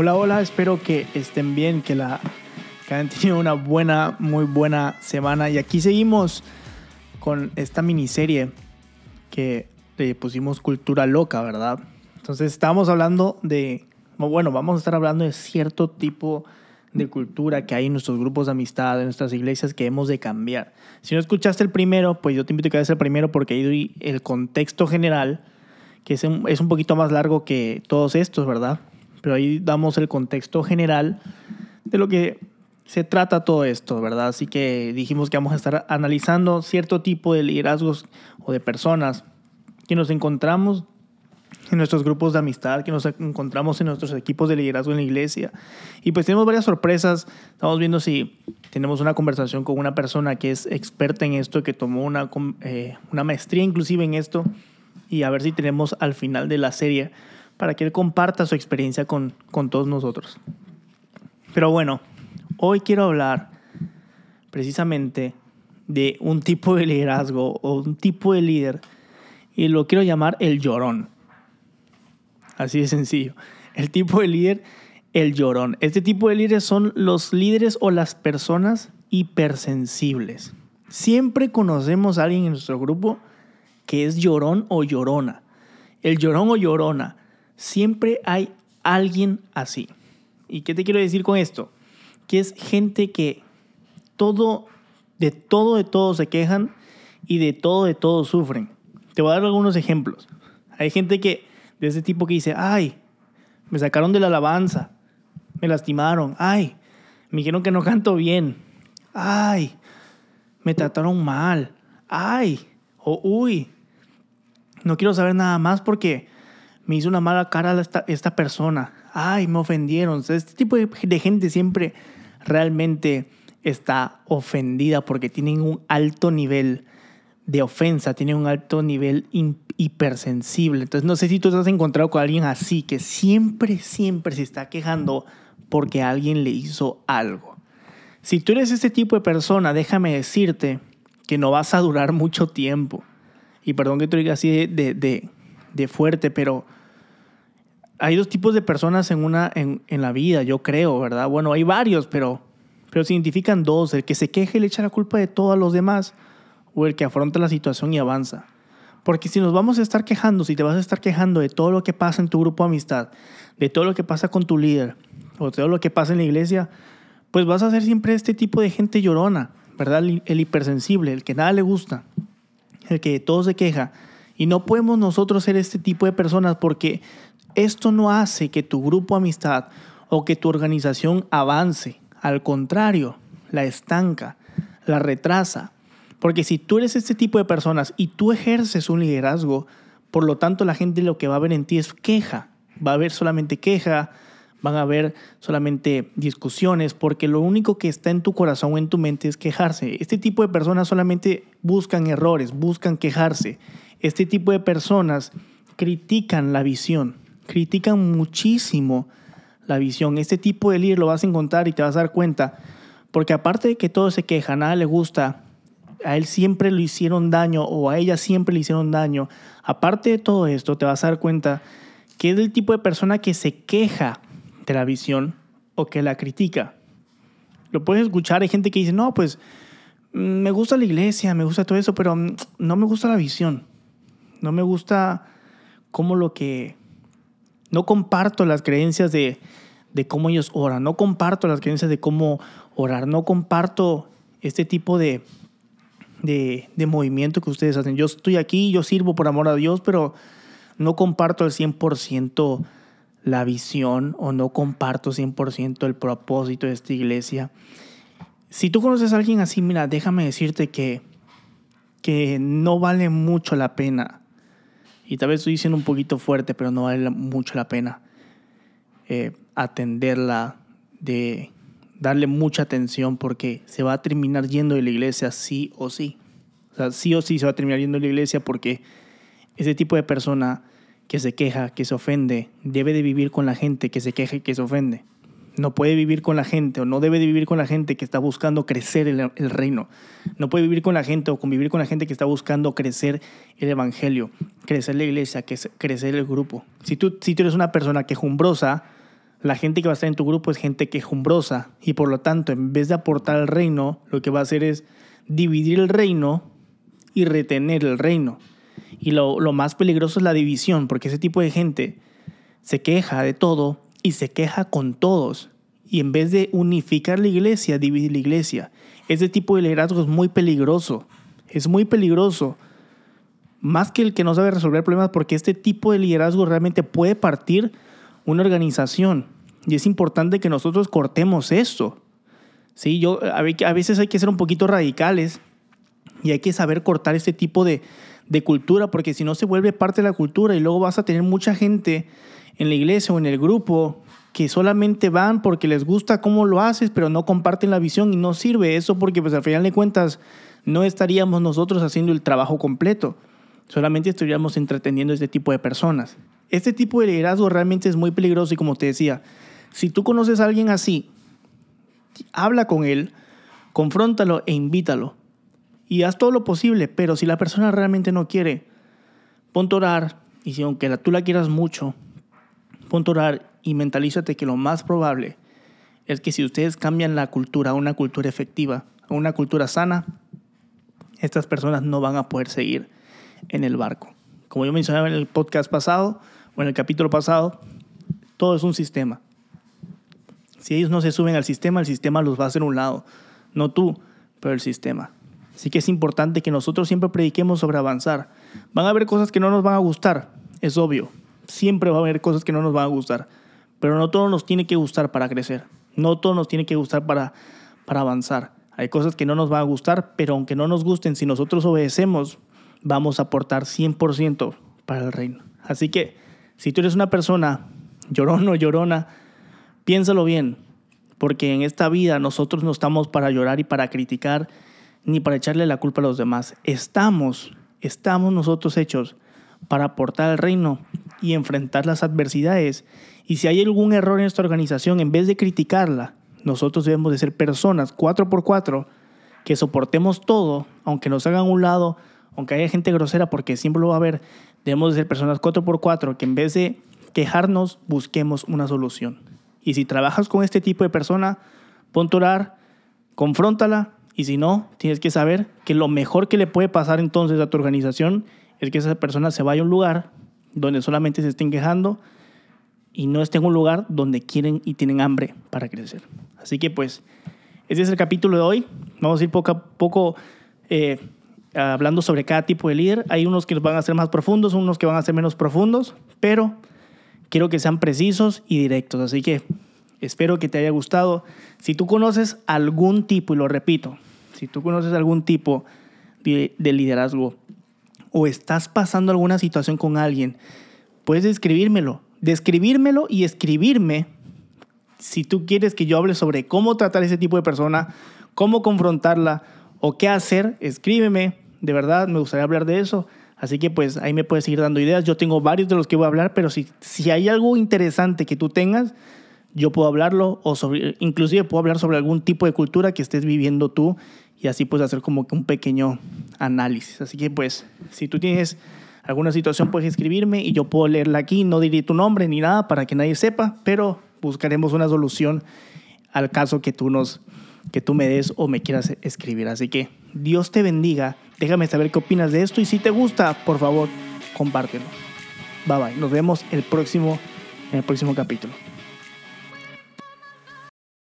Hola, hola, espero que estén bien, que, la, hayan tenido una buena, muy buena semana. Y aquí seguimos con esta miniserie que le pusimos Cultura Loca, ¿verdad? Entonces estamos hablando de, bueno, vamos a estar hablando de cierto tipo de cultura que hay en nuestros grupos de amistad, en nuestras iglesias que hemos de cambiar. Si no escuchaste el primero, pues yo te invito a que veas el primero porque ahí doy el contexto general, que es es un poquito más largo que todos estos, ¿verdad? Pero ahí damos el contexto general de lo que se trata todo esto, ¿verdad? Así que dijimos que vamos a estar analizando cierto tipo de liderazgos o de personas que nos encontramos en nuestros grupos de amistad, que nos encontramos en nuestros equipos de liderazgo en la iglesia. Y pues tenemos varias sorpresas. Estamos viendo si tenemos una conversación con una persona que es experta en esto, que tomó una, eh, una maestría inclusive en esto, y a ver si tenemos al final de la serie para que él comparta su experiencia con, con todos nosotros. Pero bueno, hoy quiero hablar precisamente de un tipo de liderazgo o un tipo de líder y lo quiero llamar el llorón. Así de sencillo. El tipo de líder, el llorón. Este tipo de líderes son los líderes o las personas hipersensibles. Siempre conocemos a alguien en nuestro grupo que es llorón o llorona. El llorón o llorona Siempre hay alguien así. ¿Y qué te quiero decir con esto? Que es gente que todo, de todo, de todo se quejan y de todo, de todo sufren. Te voy a dar algunos ejemplos. Hay gente que, de ese tipo que dice, ay, me sacaron de la alabanza, me lastimaron, ay, me dijeron que no canto bien, ay, me trataron mal, ay, o uy, no quiero saber nada más porque me hizo una mala cara esta, esta persona, ay, me ofendieron. este tipo de, gente siempre realmente está ofendida porque tienen un alto nivel de ofensa, tienen un alto nivel hipersensible. Entonces, no sé si tú te has encontrado con alguien así, que siempre, siempre se está quejando porque alguien le hizo algo. Si tú eres este tipo de persona, déjame decirte que no vas a durar mucho tiempo. Y perdón que te diga así de, de, de fuerte, pero hay dos tipos de personas en, una, en, en, la vida, yo creo, ¿verdad? Bueno, hay varios, pero, pero se identifican dos, el que se queja y le echa la culpa de todo a los demás, o el que afronta la situación y avanza. Porque si nos vamos a estar quejando, si te vas a estar quejando de todo lo que pasa en tu grupo de amistad, de todo lo que pasa con tu líder, o de todo lo que pasa en la iglesia, pues vas a ser siempre este tipo de gente llorona, ¿verdad? El hipersensible, el que nada le gusta, el que todo se queja. Y no podemos nosotros ser este tipo de personas porque esto no hace que tu grupo amistad o que tu organización avance. Al contrario, la estanca, la retrasa. Porque si tú eres este tipo de personas y tú ejerces un liderazgo, por lo tanto la gente lo que va a ver en ti es queja. Va a haber solamente queja, van a haber solamente discusiones, porque lo único que está en tu corazón o en tu mente es quejarse. Este tipo de personas solamente buscan errores, buscan quejarse. Este tipo de personas critican la visión, critican muchísimo la visión. Este tipo de líder lo vas a encontrar y te vas a dar cuenta, porque aparte de que todo se queja, nada le gusta, a él siempre le hicieron daño o a ella siempre le hicieron daño. Aparte de todo esto, te vas a dar cuenta que es el tipo de persona que se queja de la visión o que la critica. Lo puedes escuchar, hay gente que dice, no, pues mm, me gusta la iglesia, me gusta todo eso, pero mm, no me gusta la visión. No me gusta cómo lo que no comparto las creencias de, cómo ellos oran, no comparto las creencias de cómo orar, no comparto este tipo de, de, movimiento que ustedes hacen. Yo estoy aquí, yo sirvo por amor a Dios, pero no comparto al 100% la visión o no comparto 100% el propósito de esta iglesia. Si tú conoces a alguien así, mira, déjame decirte que, que no vale mucho la pena y tal vez estoy diciendo un poquito fuerte, pero no vale mucho la pena eh, atenderla, de darle mucha atención porque se va a terminar yendo de la iglesia sí o sí. O sea, sí o sí se va a terminar yendo de la iglesia porque ese tipo de persona que se queja, que se ofende, debe de vivir con la gente que se queja y que se ofende no puede vivir con la gente o no debe de vivir con la gente que está buscando crecer el, reino. No puede vivir con la gente o convivir con la gente que está buscando crecer el evangelio, crecer la iglesia, crecer el grupo. Si tú, si tú eres una persona quejumbrosa, La gente que va a estar en tu grupo es gente quejumbrosa y por lo tanto, en vez de aportar al reino, lo que va a hacer es dividir el reino y retener el reino. Y lo, lo más peligroso es la división, porque ese tipo de gente se queja de todo y se queja con todos. Y en vez de unificar la iglesia, divide la iglesia. Ese tipo de liderazgo es muy peligroso. Es muy peligroso. Más que el que no sabe resolver problemas, porque este tipo de liderazgo realmente puede partir una organización. Y es importante que nosotros cortemos esto. Sí, yo, a veces hay que ser un poquito radicales y hay que saber cortar este tipo de, de cultura, porque si no se vuelve parte de la cultura y luego vas a tener mucha gente en la iglesia o en el grupo que solamente van porque les gusta cómo lo haces, pero no comparten la visión y no sirve eso porque pues al final de cuentas no estaríamos nosotros haciendo el trabajo completo, solamente estaríamos entreteniendo a este tipo de personas. Este tipo de liderazgo realmente es muy peligroso y como te decía, si tú conoces a alguien así, habla con él, confróntalo e invítalo. Y haz todo lo posible, pero si la persona realmente no quiere, ponte orar. Y si aunque tú la quieras mucho, ponte a y mentalízate que lo más probable es que si ustedes cambian la cultura a una cultura efectiva, a una cultura sana, estas personas no van a poder seguir en el barco. Como yo mencionaba en el podcast pasado o en el capítulo pasado, todo es un sistema. Si ellos no se suben al sistema, el sistema los va a hacer un lado. No tú, pero el sistema. Así que es importante que nosotros siempre prediquemos sobre avanzar. Van a haber cosas que no nos van a gustar, es obvio. Siempre va a haber cosas que no nos van a gustar. Pero no todo nos tiene que gustar para crecer. No todo nos tiene que gustar para, para avanzar. Hay cosas que no nos van a gustar, pero aunque no nos gusten, si nosotros obedecemos, vamos a aportar 100% para el reino. Así que si tú eres una persona llorón o llorona, Piénsalo bien, porque en esta vida nosotros no estamos para llorar y para criticar, ni para echarle la culpa a los demás. Estamos, estamos nosotros hechos para aportar al reino y enfrentar las adversidades. Y si hay algún error en esta organización, en vez de criticarla, nosotros debemos de ser personas cuatro por cuatro que soportemos todo, aunque nos hagan un lado, aunque haya gente grosera, porque siempre lo va a haber, debemos de ser personas cuatro por cuatro que en vez de quejarnos, busquemos una solución. Y si trabajas con este tipo de persona, ponte a orar, confróntala y si no, tienes que saber que lo mejor que le puede pasar entonces a tu organización es que esa persona se vaya a un lugar donde solamente se estén quejando y no esté en un lugar donde quieren y tienen hambre para crecer. Así que pues, ese es el capítulo de hoy. Vamos a ir poco a poco eh, hablando sobre cada tipo de líder. Hay unos que van a ser más profundos, unos que van a ser menos profundos, pero quiero que sean precisos y directos. Así que espero que te haya gustado. Si tú conoces algún tipo, y lo repito, si tú conoces algún tipo de, liderazgo o estás pasando alguna situación con alguien, puedes describírmelo. Describírmelo y escribirme si tú quieres que yo hable sobre cómo tratar a ese tipo de persona, cómo confrontarla o qué hacer, escríbeme. De verdad, me gustaría hablar de eso. Así que pues ahí me puedes seguir dando ideas. Yo tengo varios de los que voy a hablar, pero si, si hay algo interesante que tú tengas, yo puedo hablarlo o sobre, inclusive puedo hablar sobre algún tipo de cultura que estés viviendo tú y así puedes hacer como que un pequeño análisis. Así que pues si tú tienes alguna situación puedes escribirme y yo puedo leerla aquí, no diré tu nombre ni nada para que nadie sepa, pero buscaremos una solución al caso que tú nos que tú me des o me quieras escribir. Así que Dios te bendiga Déjame saber qué opinas de esto y si te gusta, por favor, compártelo. Bye bye. Nos vemos el próximo, en el próximo capítulo.